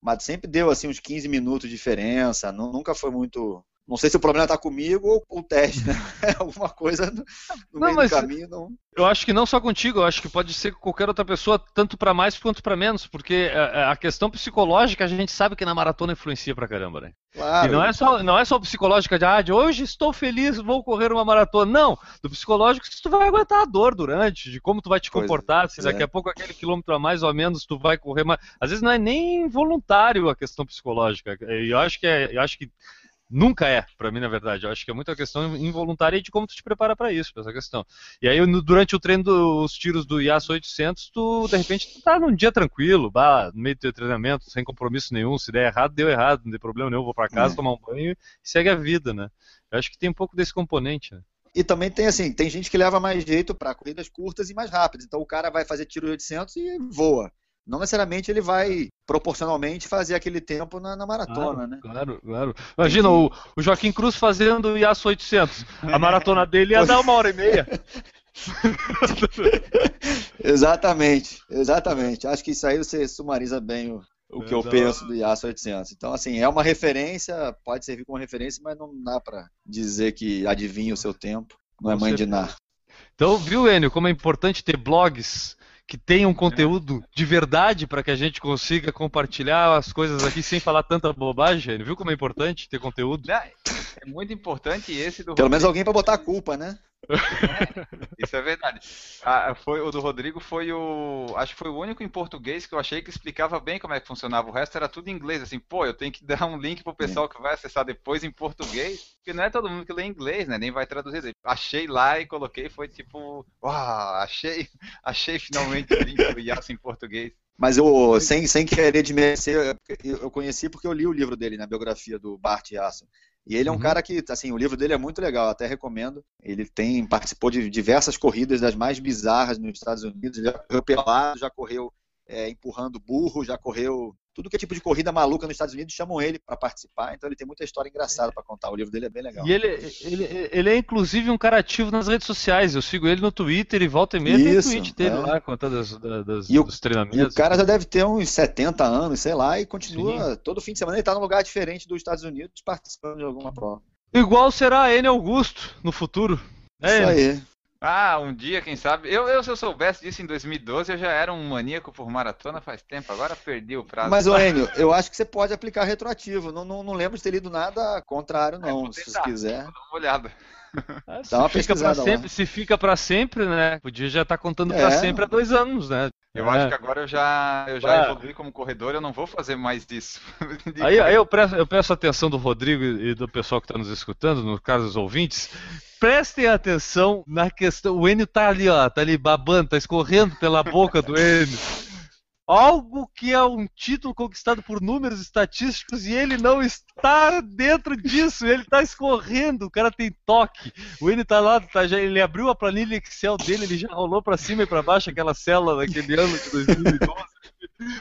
mas sempre deu assim uns 15 minutos de diferença, nunca foi muito Não sei se o problema está comigo ou o teste, né? Alguma coisa no, no Não, meio mas- do caminho não. Eu acho que não só contigo, eu acho que pode ser com qualquer outra pessoa, tanto pra mais quanto pra menos, porque a, a questão psicológica a gente sabe que na maratona influencia pra caramba, né? Claro. E não é só, não é só psicológica de, ah, de hoje estou feliz, vou correr uma maratona. Não, do psicológico se tu vai aguentar a dor durante, de como tu vai te Pois comportar, se é. daqui a pouco aquele quilômetro a mais ou menos tu vai correr mais. Às vezes não é nem voluntário a questão psicológica. E eu acho que é, eu acho que nunca é, pra mim, na verdade. Eu acho que é muita questão involuntária e de como tu te prepara pra isso, pra essa questão. E aí, durante o treino dos tiros do IAS 800, tu, de repente, tu tá num dia tranquilo, bah, no meio do teu treinamento, sem compromisso nenhum. Se der errado, deu errado, não tem problema nenhum, vou pra casa, É. tomar um banho e segue a vida, né? Eu acho que tem um pouco desse componente, né? E também tem assim, tem gente que leva mais jeito para corridas curtas e mais rápidas. Então o cara vai fazer tiro de 800 e voa. Não necessariamente ele vai proporcionalmente fazer aquele tempo na, na maratona, né? Claro, claro. Imagina o, o Joaquim Cruz fazendo o IAS 800. A maratona dele ia dar uma hora e meia. Exatamente, exatamente. Acho que isso aí você sumariza bem o, o que eu penso do IAS 800. Então, assim, é uma referência, pode servir como referência, mas não dá para dizer que adivinha o seu tempo. Não é mãe de nada. Então, viu, Enio, como é importante ter blogs que tenham conteúdo de verdade para que a gente consiga compartilhar as coisas aqui sem falar tanta bobagem? Viu como é importante ter conteúdo? É muito importante esse do Pelo menos alguém para botar a culpa, né? Isso é verdade. Ah, foi, o do Rodrigo foi o. Acho que foi o único em português que eu achei que explicava bem como é que funcionava. O resto era tudo em inglês. Assim, pô, eu tenho que dar um link pro pessoal que vai acessar depois em português. Porque não é todo mundo que lê inglês, né? Nem vai traduzir. Achei lá e coloquei. Foi tipo. Uau, achei, achei finalmente o link do Yas em português. Mas eu, sem, sem querer desmerecer, eu, eu conheci porque eu li o livro dele na biografia do Bart Yasso. E ele é um Uhum. cara que, assim, o livro dele é muito legal, até recomendo. Ele tem participou de diversas corridas das mais bizarras nos Estados Unidos. Ele já correu pelado, já correu é, empurrando burro, já correu tudo que é tipo de corrida maluca nos Estados Unidos chamam ele para participar. Então ele tem muita história engraçada para contar. O livro dele é bem legal. E ele, ele, ele é inclusive um cara ativo nas redes sociais. Eu sigo ele no Twitter e volta e meia tem Isso, tweet dele é. lá contando das, das, E o- dos E treinamentos. o cara já deve ter uns 70 anos, sei lá, e continua todo fim de semana ele tá num lugar diferente dos Estados Unidos participando de alguma prova. Igual será a N Augusto no futuro. É, Isso aí. Ah, um dia, quem sabe. Eu, eu, se eu soubesse disso em 2012, eu já era um maníaco por maratona faz tempo. Agora perdi o prazo. Mas, ô Enio, eu acho que você pode aplicar retroativo. Não, não, não lembro de ter lido nada contrário, É, não. vou Se você quiser. Dá uma olhada. Ah, se Dá uma fica pra lá. sempre, se fica pra sempre, né? Podia já estar contando pra É. sempre há dois anos, né? Eu É. acho que agora eu já, eu já Ah. evolui como corredor, eu não vou fazer mais disso. Aí, aí eu, peço, eu peço a atenção do Rodrigo e do pessoal que está nos escutando, no caso dos ouvintes, prestem atenção na questão. O Enio tá ali, ó, tá ali babando, tá escorrendo pela boca do Enio. Algo que é um título conquistado por números estatísticos e ele não está dentro disso, ele está escorrendo, o cara tem toque. O Enio tá lá, tá, já, ele abriu a planilha Excel dele, ele já rolou para cima e para baixo aquela célula daquele ano de 2012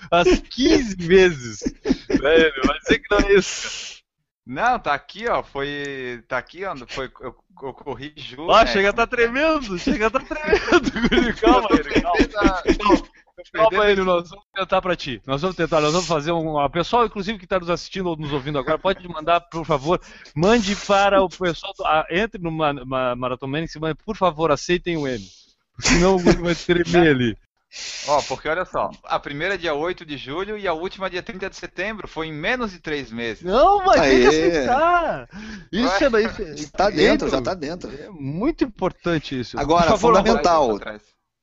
às 15 vezes. Velho, vai dizer que não é isso. Não, tá aqui, ó. Foi. Tá aqui, ó. Foi, eu, eu corri junto. Ó, chega a tá tremendo, chega a tá tremendo. Guri, Calma, ele, calma. Calma aí, nós vamos tentar pra ti. Nós vamos tentar, nós vamos fazer um. O pessoal, inclusive, que está nos assistindo ou nos ouvindo agora, pode mandar, por favor, mande para o pessoal. do- entre no Ma- e mande, por favor, aceitem o M. Senão o Guri vai tremer ali. Ó, porque olha só. A primeira é dia 8 de julho e a última é dia 30 de setembro. Foi em menos de três meses. Não, mas tem que Aê. aceitar. Isso é, isso é- Tá dentro, já tá dentro. É muito importante isso. Agora, favor, fundamental.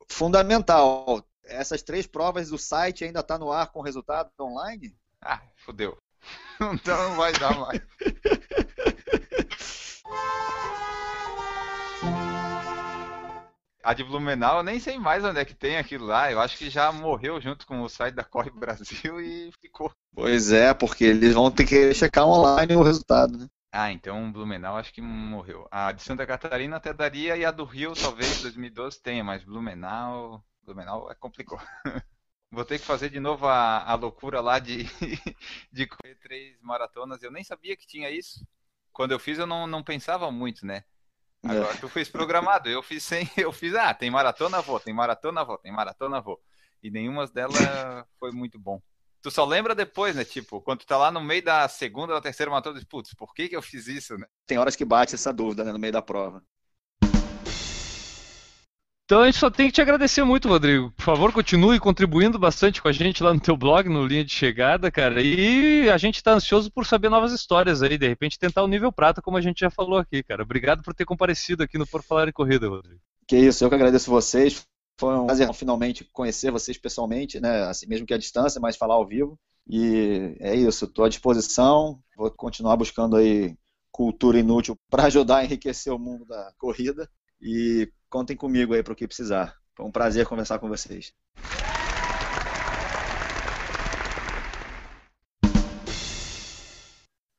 Fundamental. Essas três provas do site ainda tá no ar com resultado online? Ah, fodeu. Então não vai dar mais. A de Blumenau, eu nem sei mais onde é que tem aquilo lá. Eu acho que já morreu junto com o site da Corre Brasil e ficou. Pois é, porque eles vão ter que checar online o resultado, né? Ah, então Blumenau acho que morreu. A de Santa Catarina até daria e a do Rio talvez 2012 tenha, mas Blumenau, Blumenau é complicou. Vou ter que fazer de novo a, a loucura lá de, de correr três maratonas. Eu nem sabia que tinha isso. Quando eu fiz eu não, não pensava muito, né? Agora tu fez programado, eu fiz sem, eu fiz, ah, tem maratona, vou, tem maratona, vou, tem maratona, vou. E nenhuma delas foi muito bom. tu só lembra depois, né? Tipo, quando tu tá lá no meio da segunda ou da terceira maratona, tu diz, putz, por que que eu fiz isso, né? Tem horas que bate essa dúvida né, no meio da prova. Então a gente só tem que te agradecer muito, Rodrigo. Por favor, continue contribuindo bastante com a gente lá no teu blog, no Linha de Chegada, cara. E a gente tá ansioso por saber novas histórias aí, de repente tentar o nível prata, como a gente já falou aqui, cara. Obrigado por ter comparecido aqui no Por Falar em Corrida, Rodrigo. Que isso, eu que agradeço vocês. Foi um prazer finalmente conhecer vocês pessoalmente, né? Assim, mesmo que à distância, mas falar ao vivo. E é isso, estou à disposição. Vou continuar buscando aí cultura inútil para ajudar a enriquecer o mundo da corrida. E contem comigo aí para o que precisar. Foi um prazer conversar com vocês.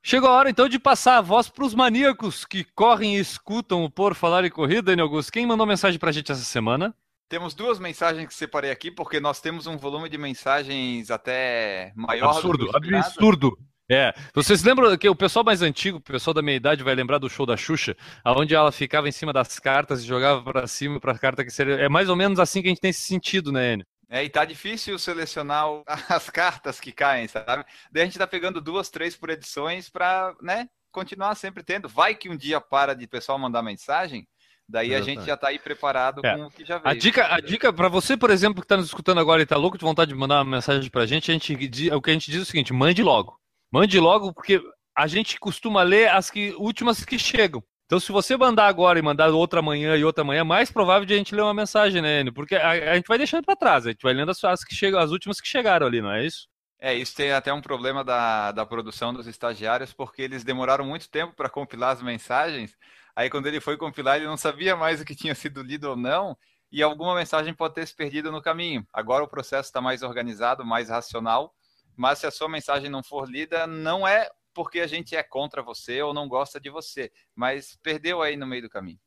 Chegou a hora então de passar a voz para os maníacos que correm e escutam o Por Falar em Corrida, Daniel Augusto. Quem mandou mensagem para a gente essa semana? Temos duas mensagens que separei aqui, porque nós temos um volume de mensagens até maior absurdo, do que absurdo. É, vocês lembram que o pessoal mais antigo, o pessoal da meia idade vai lembrar do show da Xuxa, onde ela ficava em cima das cartas e jogava para cima para a carta que seria. É mais ou menos assim que a gente tem esse sentido, né, Enio? É, e tá difícil selecionar as cartas que caem, sabe? Daí a gente tá pegando duas, três por edições pra, né, continuar sempre tendo. Vai que um dia para de pessoal mandar mensagem, daí a gente já tá aí preparado É. com o que já A veio. dica, a dica para você, por exemplo, que está nos escutando agora e está louco de vontade de mandar uma mensagem para a gente, a gente o que a gente diz é o seguinte: mande logo. Mande logo, porque a gente costuma ler as que, últimas que chegam. Então, se você mandar agora e mandar outra manhã e outra manhã, é mais provável de a gente ler uma mensagem, né, Enio? Porque a, a gente vai deixando para trás, a gente vai lendo as, as que chegam, as últimas que chegaram ali, não é isso? É, isso tem até um problema da, da produção dos estagiários, porque eles demoraram muito tempo para compilar as mensagens. Aí, quando ele foi compilar, ele não sabia mais o que tinha sido lido ou não, e alguma mensagem pode ter se perdido no caminho. Agora o processo está mais organizado, mais racional, mas se a sua mensagem não for lida, não é porque a gente é contra você ou não gosta de você, mas perdeu aí no meio do caminho.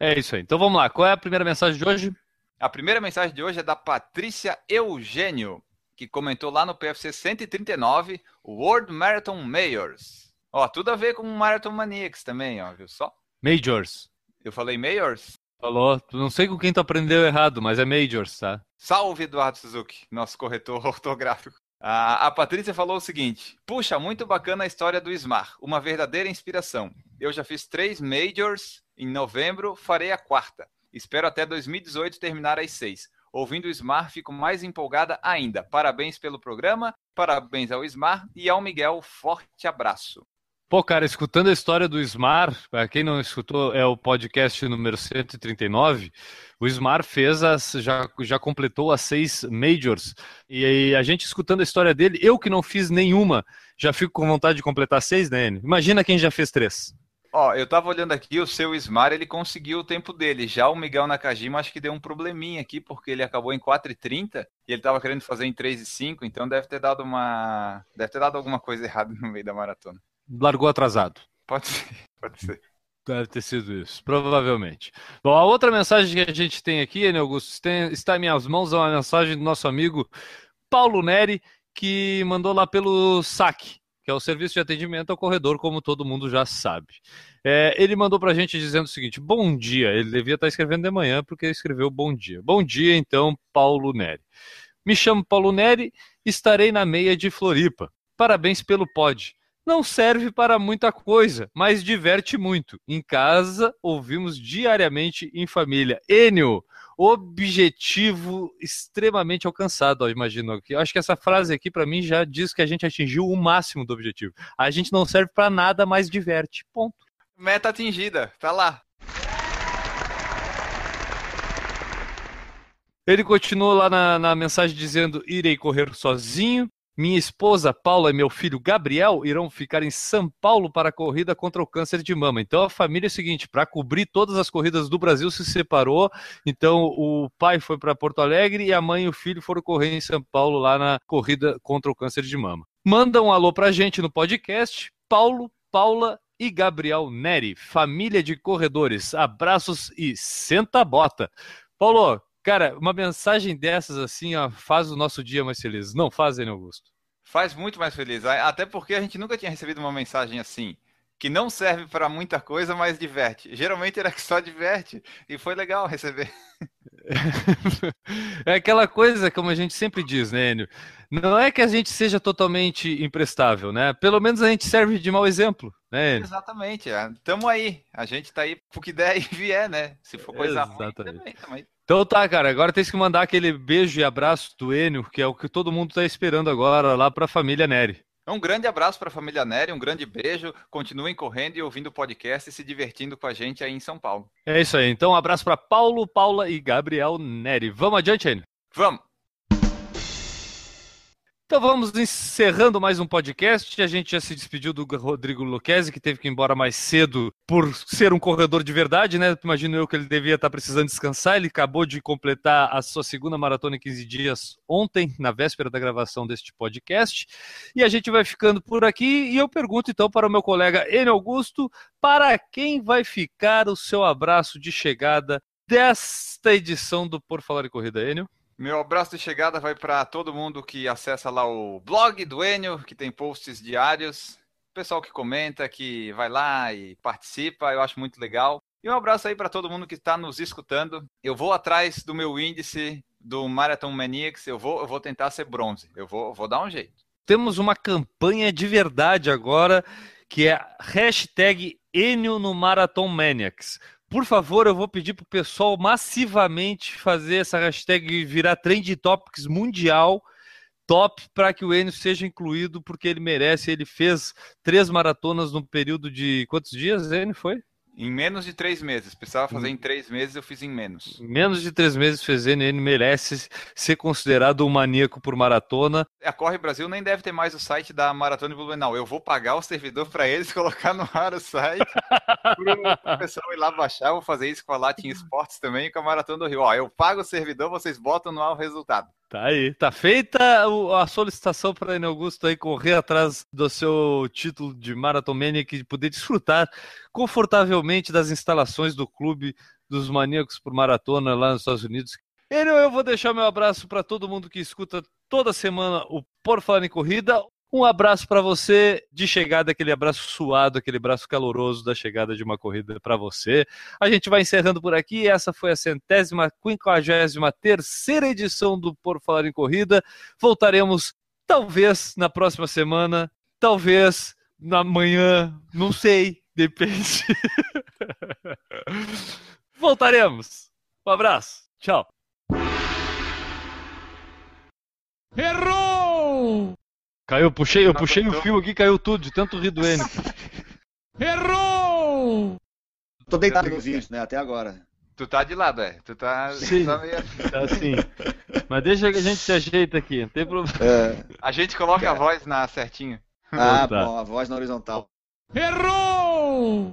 É isso aí. Então vamos lá. Qual é a primeira mensagem de hoje? A primeira mensagem de hoje é da Patrícia Eugênio, que comentou lá no PFC 139, o World Marathon Mayors. Ó, tudo a ver com Marathon Maniacs também, ó, viu só? Majors. Eu falei Mayors? Falou. Não sei com quem tu aprendeu errado, mas é Majors, tá? Salve, Eduardo Suzuki, nosso corretor ortográfico. A, a Patrícia falou o seguinte: Puxa, muito bacana a história do Smar, uma verdadeira inspiração. Eu já fiz três Majors em novembro, farei a quarta. Espero até 2018 terminar as seis. Ouvindo o Smar, fico mais empolgada ainda. Parabéns pelo programa, parabéns ao Smar e ao Miguel. Forte abraço. Pô, cara, escutando a história do Smar, para quem não escutou, é o podcast número 139. O Smar fez as, já, já completou as seis majors. E a gente escutando a história dele, eu que não fiz nenhuma, já fico com vontade de completar seis, né, Enio? Imagina quem já fez três. Ó, eu tava olhando aqui, o seu Smar, ele conseguiu o tempo dele. Já o Miguel Nakajima, acho que deu um probleminha aqui, porque ele acabou em 4h30 e ele tava querendo fazer em 3h05, então deve ter dado uma. Deve ter dado alguma coisa errada no meio da maratona. Largou atrasado. Pode ser, pode ser. Deve ter sido isso, provavelmente. Bom, a outra mensagem que a gente tem aqui, Enio Augusto, tem- está em minhas mãos, é uma mensagem do nosso amigo Paulo Neri, que mandou lá pelo SAC, que é o Serviço de Atendimento ao Corredor, como todo mundo já sabe. É, ele mandou para a gente dizendo o seguinte: Bom dia. Ele devia estar escrevendo de manhã, porque escreveu bom dia. Bom dia, então, Paulo Neri. Me chamo Paulo Neri, estarei na meia de Floripa. Parabéns pelo pod. Não serve para muita coisa, mas diverte muito. Em casa, ouvimos diariamente em família. Enio, objetivo extremamente alcançado, ó, imagino. Eu acho que essa frase aqui, para mim, já diz que a gente atingiu o máximo do objetivo. A gente não serve para nada, mas diverte. Ponto. Meta atingida, tá lá. Ele continuou lá na, na mensagem dizendo: irei correr sozinho. Minha esposa Paula e meu filho Gabriel irão ficar em São Paulo para a corrida contra o câncer de mama. Então a família é o seguinte: para cobrir todas as corridas do Brasil se separou. Então o pai foi para Porto Alegre e a mãe e o filho foram correr em São Paulo lá na corrida contra o câncer de mama. Manda um alô para a gente no podcast. Paulo, Paula e Gabriel Neri, família de corredores. Abraços e senta a bota. Paulo, Cara, uma mensagem dessas assim, ó, faz o nosso dia mais feliz. Não fazem, Augusto? Faz muito mais feliz. Até porque a gente nunca tinha recebido uma mensagem assim, que não serve para muita coisa, mas diverte. Geralmente era que só diverte. E foi legal receber. é aquela coisa, como a gente sempre diz, né, Enio? Não é que a gente seja totalmente imprestável, né? Pelo menos a gente serve de mau exemplo, né? Enio? Exatamente. é. Tamo aí. A gente tá aí pro que der e vier, né? Se for coisa ruim, Exatamente. também, tamo aí. Então tá, cara, agora tem que mandar aquele beijo e abraço do Enio, que é o que todo mundo tá esperando agora lá pra família Neri. Um grande abraço para a família Nery, um grande beijo. Continuem correndo e ouvindo o podcast e se divertindo com a gente aí em São Paulo. É isso aí. Então um abraço pra Paulo, Paula e Gabriel Neri. Vamos adiante, Enio? Vamos! Então vamos encerrando mais um podcast. A gente já se despediu do Rodrigo Luquezzi, que teve que ir embora mais cedo por ser um corredor de verdade, né? Imagino eu que ele devia estar precisando descansar. Ele acabou de completar a sua segunda maratona em 15 dias ontem, na véspera da gravação deste podcast. E a gente vai ficando por aqui. E eu pergunto então para o meu colega Enio Augusto, para quem vai ficar o seu abraço de chegada desta edição do Por Falar em Corrida, Enio? Meu abraço de chegada vai para todo mundo que acessa lá o blog do Enio, que tem posts diários. Pessoal que comenta, que vai lá e participa, eu acho muito legal. E um abraço aí para todo mundo que está nos escutando. Eu vou atrás do meu índice do Marathon Maniacs, eu vou, eu vou tentar ser bronze. Eu vou, vou dar um jeito. temos uma campanha de verdade agora, que é hashtag Enio no Marathon Maniacs. Por favor, eu vou pedir pro pessoal massivamente fazer essa hashtag virar trend topics mundial top para que o Enio seja incluído, porque ele merece. Ele fez três maratonas num período de quantos dias, Enio, foi? Em menos de três meses. Precisava fazer em três meses, eu fiz em menos. Em menos de três meses ele merece ser considerado um maníaco por maratona. A Corre Brasil nem deve ter mais o site da Maratona de Blumenau. Eu vou pagar o servidor para eles colocar no ar o site para o pessoal ir lá baixar. Vou fazer isso com a Latin Sports também e com a Maratona do Rio. Ó, eu pago o servidor, vocês botam no ar o resultado. Tá aí, tá feita a solicitação para Enio Augusto aí correr atrás do seu título de Marathon Maniac e poder desfrutar confortavelmente das instalações do clube dos maníacos por maratona lá nos Estados Unidos. Enio, eu vou deixar meu abraço para todo mundo que escuta toda semana o Por Falar em Corrida. Um abraço para você de chegada, aquele abraço suado, aquele abraço caloroso da chegada de uma corrida para você. A gente vai encerrando por aqui. Essa foi a centésima, quinquagésima terceira edição do Por Falar em Corrida. Voltaremos talvez na próxima semana, talvez na manhã, não sei, depende. Voltaremos. Um abraço. Tchau. Errou! Caiu, eu puxei, eu puxei o fio aqui, caiu tudo, de tanto rir do Enio. Errou! Tô deitado nos vídeos, né? Até agora. Tu tá de lado, é. Tu tá, Sim. tá meio... Tá assim. Mas deixa que a gente se ajeita aqui, não tem problema. É. A gente coloca a voz na certinha. Ah, Tá. bom, a voz na horizontal. Errou!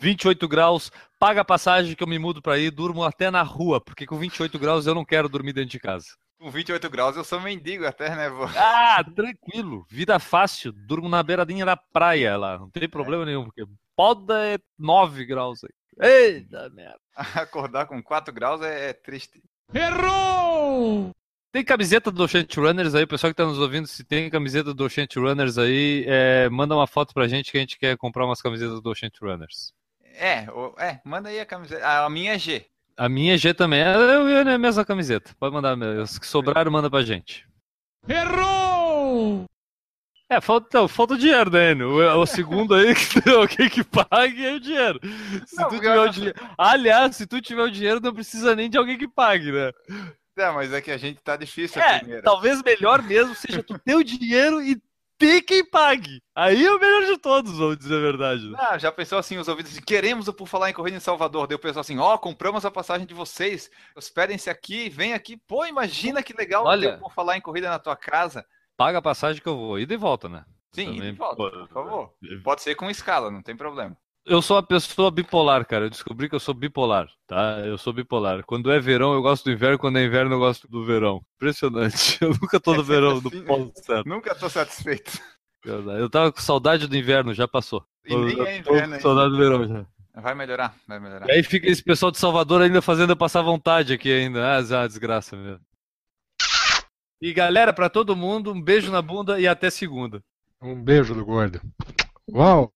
28 graus, paga a passagem que eu me mudo pra ir, durmo até na rua, porque com 28 graus eu não quero dormir dentro de casa. Com 28 graus eu sou mendigo até, né, vô? Ah, tranquilo, vida fácil, durmo na beiradinha da praia lá, não tem problema nenhum, porque poda é 9 graus aí. Eita merda. Acordar com 4 graus é, é triste. Errou! Tem camiseta do Ocean Runners aí, o pessoal que tá nos ouvindo, se tem camiseta do Ocean Runners aí, é, manda uma foto pra gente que a gente quer comprar umas camisetas do Ocean Runners. É, é, manda aí a camiseta. Ah, A minha é G. A minha é G também, eu e a mesma camiseta, pode mandar, os que sobraram manda pra gente. Errou! É, falta, falta o dinheiro, né, Enio? O, o segundo aí, que tem alguém que pague é o dinheiro. Se Não, tu tiver eu- o dinheiro. Aliás, se tu tiver o dinheiro, não precisa nem de alguém que pague, né? É, mas é que a gente tá difícil a É, talvez melhor mesmo seja tu ter o dinheiro e ter quem pague. Aí é o melhor de todos, vamos dizer a verdade. né? Ah, já pensou assim, os ouvidos assim, queremos o Por Falar em Corrida em Salvador. Deu o pessoal assim, ó, compramos a passagem de vocês, hospedem-se aqui, vem aqui. Pô, imagina que legal Olha- ter o Por Falar em Corrida na tua casa. Paga a passagem que eu vou, ida e volta, né? Sim, Também, ida e volta, por favor. Pode ser com escala, não tem problema. Eu sou uma pessoa bipolar, cara. Eu descobri que eu sou bipolar, tá? Eu sou bipolar. Quando é verão, eu gosto do inverno. Quando é inverno, eu gosto do verão. Impressionante. Eu nunca tô no verão, no Assim, polo certo. Nunca tô satisfeito. Eu tava com saudade do inverno, já passou. E nem Eu é tô inverno ainda. saudade do verão já. Vai melhorar, vai melhorar. E aí fica esse pessoal de Salvador ainda fazendo eu passar vontade aqui ainda. Ah, ah, desgraça mesmo. E galera, pra todo mundo, um beijo na bunda e até segunda. Um beijo do gordo. Uau!